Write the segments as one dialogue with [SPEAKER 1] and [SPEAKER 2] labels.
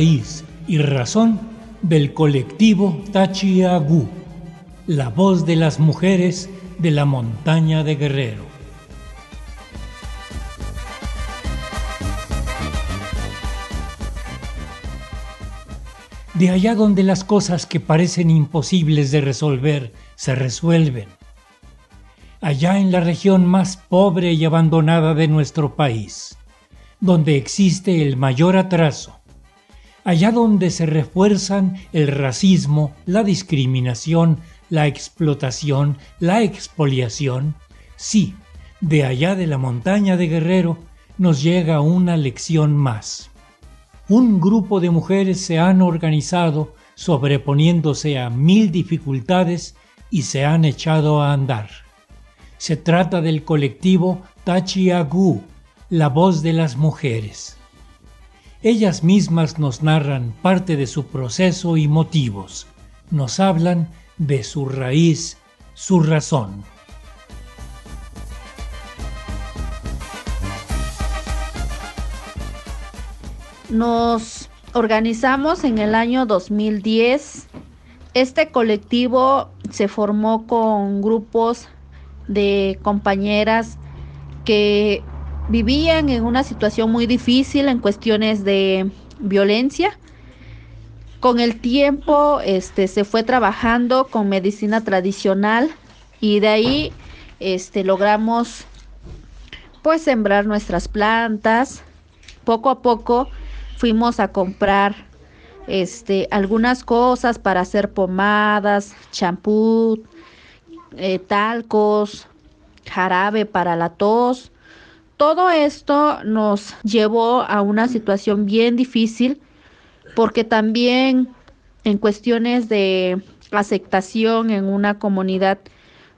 [SPEAKER 1] y razón del colectivo Tachiagú, la voz de las mujeres de la montaña de Guerrero. De allá donde las cosas que parecen imposibles de resolver se resuelven. Allá en la región más pobre y abandonada de nuestro país, donde existe el mayor atraso, allá donde se refuerzan el racismo, la discriminación, la explotación, la expoliación, sí, de allá de la montaña de Guerrero nos llega una lección más. Un grupo de mujeres se han organizado sobreponiéndose a mil dificultades y se han echado a andar. Se trata del colectivo Tachiagú, la voz de las mujeres. Ellas mismas nos narran parte de su proceso y motivos, nos hablan de su raíz, su razón.
[SPEAKER 2] Nos organizamos en el año 2010. Este colectivo se formó con grupos de compañeras que vivían en una situación muy difícil en cuestiones de violencia. Con el tiempo este, se fue trabajando con medicina tradicional y de ahí este, logramos pues sembrar nuestras plantas. Poco a poco fuimos a comprar este, algunas cosas para hacer pomadas, champú, eh, talcos, jarabe para la tos todo esto nos llevó a una situación bien difícil porque también en cuestiones de aceptación en una comunidad,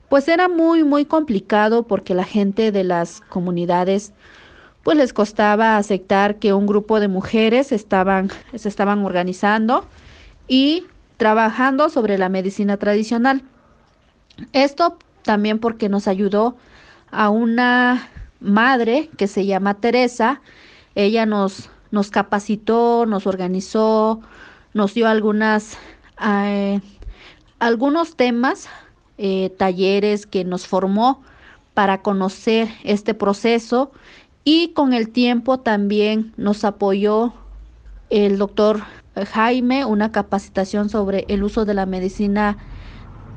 [SPEAKER 2] pues era muy, muy complicado porque la gente de las comunidades pues les costaba aceptar que un grupo de mujeres estaban, se estaban organizando y trabajando sobre la medicina tradicional. Esto también porque nos ayudó a una madre que se llama Teresa. Ella nos, nos capacitó, nos organizó, nos dio algunas, eh, algunos temas, eh, talleres que nos formó para conocer este proceso y con el tiempo también nos apoyó el doctor Jaime, una capacitación sobre el uso de la medicina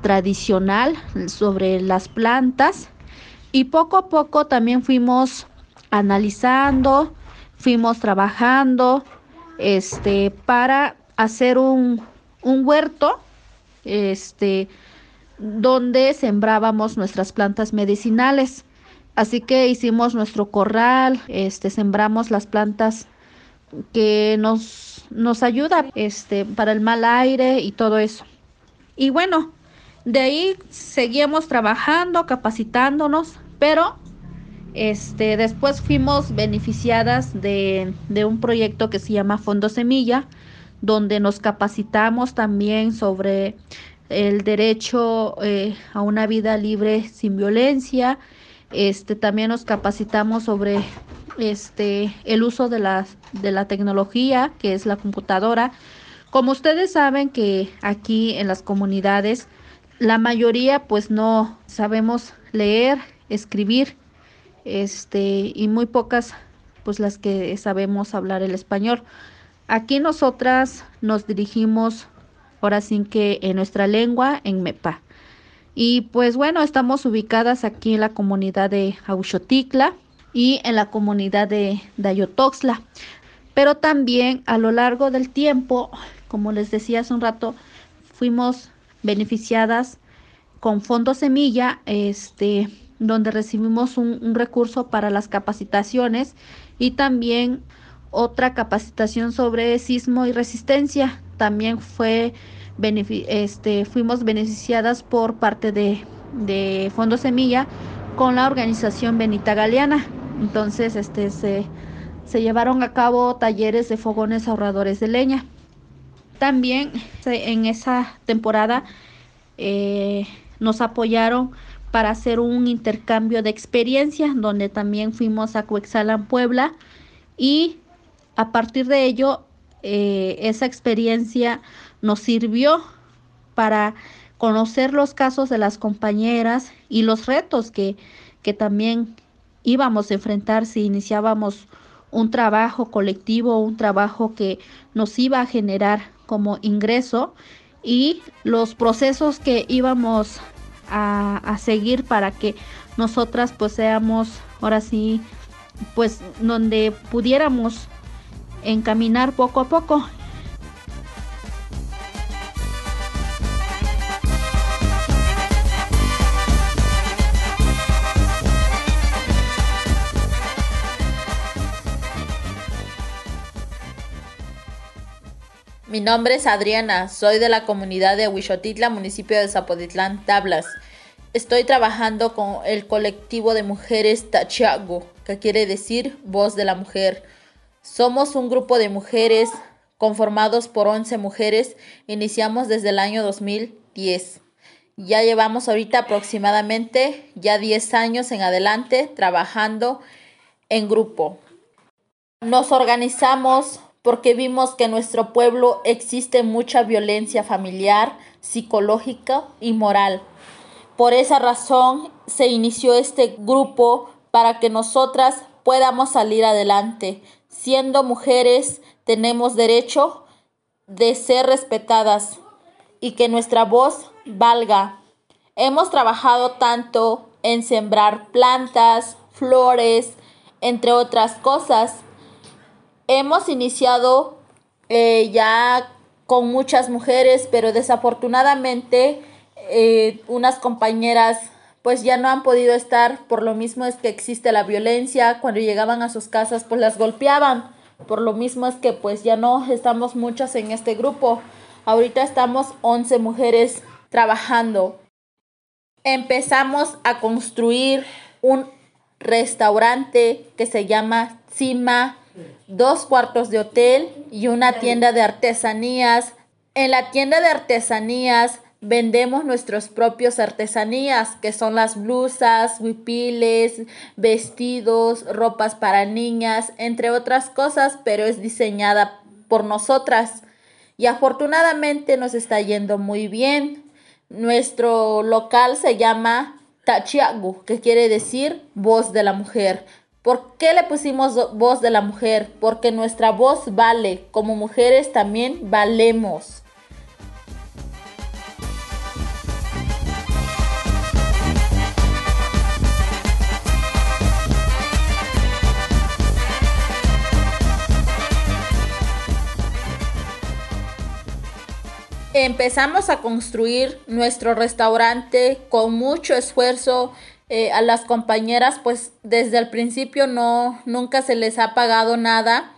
[SPEAKER 2] tradicional, sobre las plantas y poco a poco también fuimos analizando, fuimos trabajando este para hacer un, un huerto este donde sembrábamos nuestras plantas medicinales. Así que hicimos nuestro corral, este sembramos las plantas que nos nos ayuda este para el mal aire y todo eso. Y bueno, de ahí seguimos trabajando, capacitándonos, pero este, después fuimos beneficiadas de, un proyecto que se llama Fondo Semilla, donde nos capacitamos también sobre el derecho eh, a una vida libre sin violencia. Este, también nos capacitamos sobre este, el uso de la, de la tecnología, que es la computadora. Como ustedes saben que aquí en las comunidades la mayoría pues no sabemos leer, escribir, este, y muy pocas pues las que sabemos hablar el español. Aquí nosotras nos dirigimos ahora sin que en nuestra lengua, en MEPA. Y pues bueno, estamos ubicadas aquí en la comunidad de Auxoticla y en la comunidad de Dayotoxla. Pero también a lo largo del tiempo, como les decía hace un rato, fuimos beneficiadas con Fondo Semilla, este, donde recibimos un, recurso para las capacitaciones y también otra capacitación sobre sismo y resistencia. También fue este, fuimos beneficiadas por parte de, de Fondo Semilla con la organización Benita Galeana. Entonces, este se, se llevaron a cabo talleres de fogones ahorradores de leña. También en esa temporada eh, nos apoyaron para hacer un intercambio de experiencias donde también fuimos a Cuexalan, Puebla y a partir de ello eh, esa experiencia nos sirvió para conocer los casos de las compañeras y los retos que, que también íbamos a enfrentar si iniciábamos un trabajo colectivo, un trabajo que nos iba a generar como ingreso y los procesos que íbamos a, a seguir para que nosotras pues seamos ahora sí pues donde pudiéramos encaminar poco a poco
[SPEAKER 3] Mi nombre es Adriana, soy de la comunidad de Huixotitla, municipio de Zapoditlán, Tablas. Estoy trabajando con el colectivo de mujeres Tachiago, que quiere decir voz de la mujer. Somos un grupo de mujeres conformados por 11 mujeres. Iniciamos desde el año 2010. Ya llevamos ahorita aproximadamente ya 10 años en adelante trabajando en grupo. Nos organizamos porque vimos que en nuestro pueblo existe mucha violencia familiar, psicológica y moral. Por esa razón se inició este grupo para que nosotras podamos salir adelante. Siendo mujeres tenemos derecho de ser respetadas y que nuestra voz valga. Hemos trabajado tanto en sembrar plantas, flores, entre otras cosas, hemos iniciado eh, ya con muchas mujeres, pero desafortunadamente eh, unas compañeras pues ya no han podido estar, por lo mismo es que existe la violencia, cuando llegaban a sus casas pues las golpeaban, por lo mismo es que pues ya no estamos muchas en este grupo, ahorita estamos 11 mujeres trabajando. Empezamos a construir un restaurante que se llama Cima dos cuartos de hotel y una tienda de artesanías. En la tienda de artesanías vendemos nuestros propios artesanías, que son las blusas, huipiles, vestidos, ropas para niñas, entre otras cosas, pero es diseñada por nosotras. Y afortunadamente nos está yendo muy bien. Nuestro local se llama Tachiagu, que quiere decir voz de la mujer. ¿Por qué le pusimos voz de la mujer? Porque nuestra voz vale, como mujeres también valemos. Empezamos a construir nuestro restaurante con mucho esfuerzo eh, a las compañeras pues desde el principio no nunca se les ha pagado nada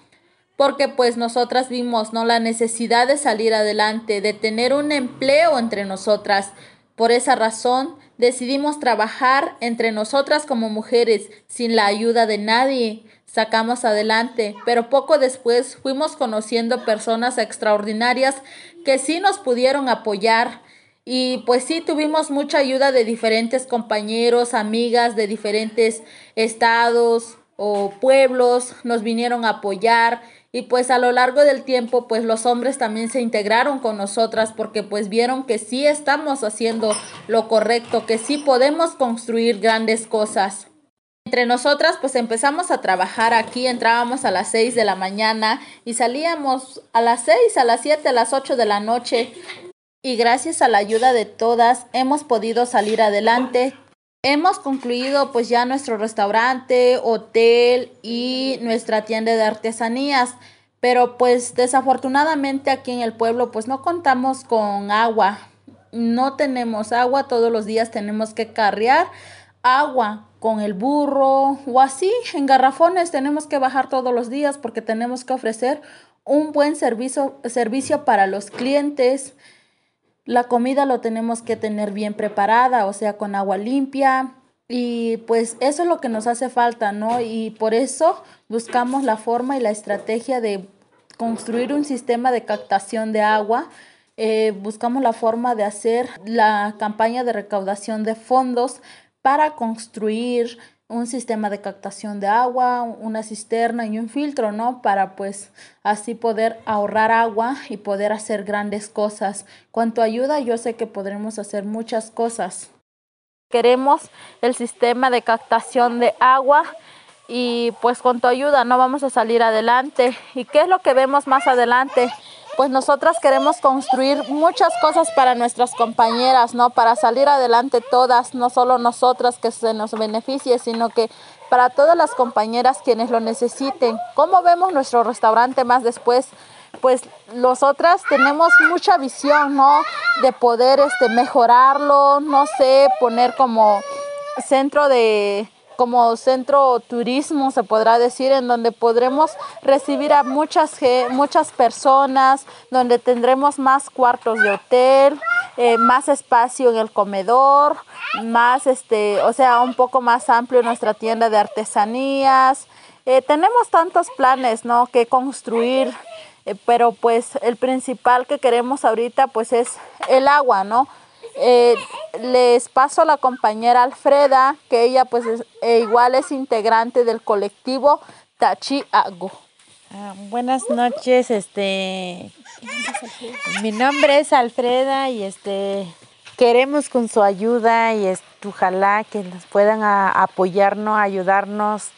[SPEAKER 3] porque pues nosotras vimos no la necesidad de salir adelante de tener un empleo entre nosotras. Por esa razón decidimos trabajar entre nosotras como mujeres sin la ayuda de nadie. Sacamos adelante pero poco después fuimos conociendo personas extraordinarias que sí nos pudieron apoyar y pues sí, tuvimos mucha ayuda de diferentes compañeros, amigas de diferentes estados o pueblos, nos vinieron a apoyar. Y pues a lo largo del tiempo pues los hombres también se integraron con nosotras porque pues vieron que sí estamos haciendo lo correcto, que sí podemos construir grandes cosas. Entre nosotras pues empezamos a trabajar aquí, entrábamos a las 6 de la mañana y salíamos a las 6, a las 7, a las 8 de la noche y gracias a la ayuda de todas hemos podido salir adelante. Hemos concluido pues ya nuestro restaurante, hotel y nuestra tienda de artesanías, pero pues desafortunadamente aquí en el pueblo pues no contamos con agua. No tenemos agua, todos los días tenemos que carrear agua con el burro o así en garrafones tenemos que bajar todos los días porque tenemos que ofrecer un buen servicio, servicio para los clientes. La comida lo tenemos que tener bien preparada, o sea, con agua limpia. Y pues eso es lo que nos hace falta, ¿no? Y por eso buscamos la forma y la estrategia de construir un sistema de captación de agua. Eh, buscamos la forma de hacer la campaña de recaudación de fondos para construir un sistema de captación de agua, una cisterna y un filtro, ¿no? Para pues así poder ahorrar agua y poder hacer grandes cosas. Cuanto ayuda, yo sé que podremos hacer muchas cosas. Queremos el sistema de captación de agua y pues con tu ayuda no vamos a salir adelante. ¿Y qué es lo que vemos más adelante? Pues nosotras queremos construir muchas cosas para nuestras compañeras, ¿no? Para salir adelante todas, no solo nosotras que se nos beneficie, sino que para todas las compañeras quienes lo necesiten. ¿Cómo vemos nuestro restaurante más después? Pues nosotras tenemos mucha visión, ¿no? De poder este, mejorarlo, no sé, poner como centro de, como centro turismo, se podrá decir, en donde podremos recibir a muchas, muchas personas, donde tendremos más cuartos de hotel, eh, más espacio en el comedor, más, este, o sea, un poco más amplio nuestra tienda de artesanías. Eh, tenemos tantos planes, ¿no? Que construir, eh, pero pues el principal que queremos ahorita, pues es el agua, ¿no? Eh, les paso a la compañera Alfreda, que ella pues e igual es integrante del colectivo Tachi Agu.
[SPEAKER 4] Ah, buenas noches, este mi nombre es Alfreda y este queremos con su ayuda y es, ojalá que nos puedan apoyarnos, ayudarnos.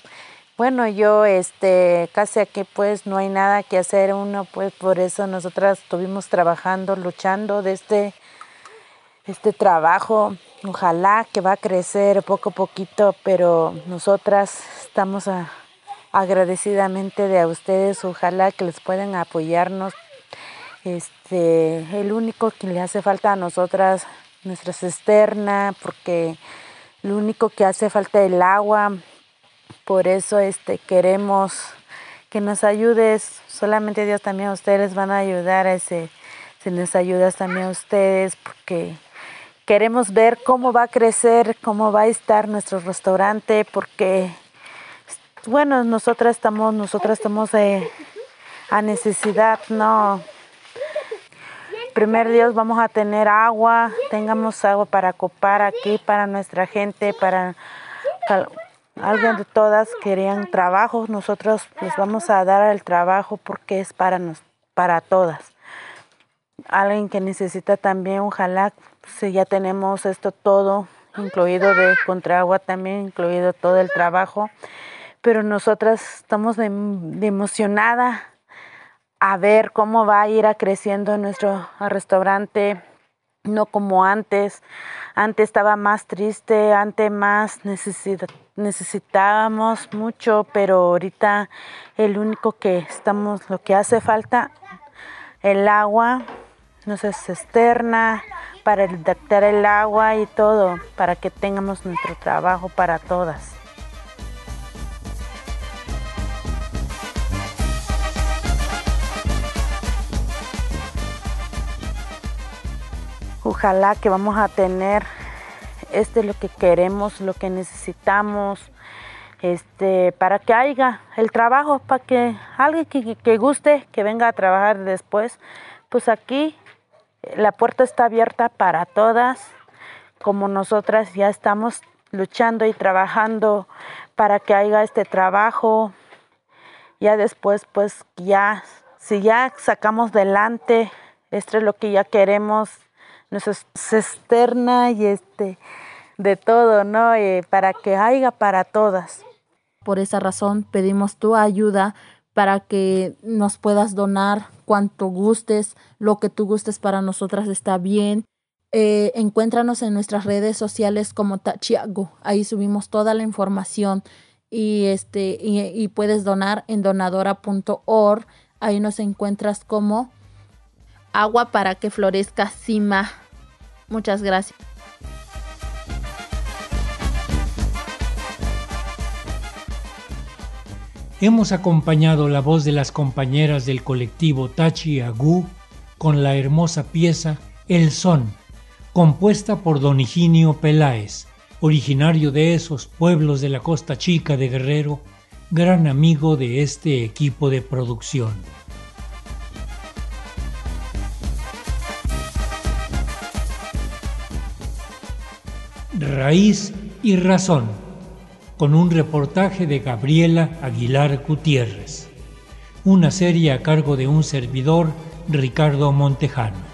[SPEAKER 4] Bueno, yo este casi aquí pues no hay nada que hacer uno, pues por eso nosotras estuvimos trabajando, luchando desde este trabajo. Ojalá que va a crecer poco a poquito, pero nosotras estamos agradecidamente de a ustedes. Ojalá que les puedan apoyarnos. Este, el único que le hace falta a nosotras, nuestra cisterna, porque lo único que hace falta es el agua. Por eso este, queremos que nos ayudes. Solamente Dios también a ustedes van a ayudar a ese. Se les ayuda también a ustedes porque queremos ver cómo va a crecer, cómo va a estar nuestro restaurante, porque, bueno, nosotras estamos, nosotras estamos eh, a necesidad, ¿no? Primer Dios vamos a tener agua, tengamos agua para copar aquí, para nuestra gente, para alguien de todas querían trabajo, nosotros les vamos a dar el trabajo porque es para, nos, para todas. Alguien que necesita también, ojalá si ya tenemos esto todo, incluido de contraagua también, incluido todo el trabajo, pero nosotras estamos de, emocionada a ver cómo va a ir creciendo nuestro restaurante, no como antes. Antes estaba más triste, antes más necesitábamos mucho, pero ahorita el único que estamos, lo que hace falta, el agua, no sé, cisterna, para adaptar el agua y todo, para que tengamos nuestro trabajo para todas. Ojalá que vamos a tener este lo que queremos, lo que necesitamos, este, para que haya el trabajo, para que alguien que guste, que venga a trabajar después, pues aquí la puerta está abierta para todas, como nosotras ya estamos luchando y trabajando para que haya este trabajo. Ya después, pues ya, si ya sacamos delante, esto es lo que ya queremos, nuestra cisterna y este, de todo, ¿no? Para que haya para todas.
[SPEAKER 2] Por esa razón pedimos tu ayuda para que nos puedas donar cuanto gustes, lo que tú gustes para nosotras está bien. Eh, encuéntranos en nuestras redes sociales como Tachiago, ahí subimos toda la información y este y, puedes donar en donadora.org, ahí nos encuentras como agua para que florezca cima. Muchas gracias.
[SPEAKER 1] Hemos acompañado la voz de las compañeras del colectivo Tachi Agú con la hermosa pieza El Son, compuesta por don Higinio Peláez, originario de esos pueblos de la costa chica de Guerrero, gran amigo de este equipo de producción. Raíz y razón con un reportaje de Gabriela Aguilar Gutiérrez. Una serie a cargo de un servidor, Ricardo Montejano.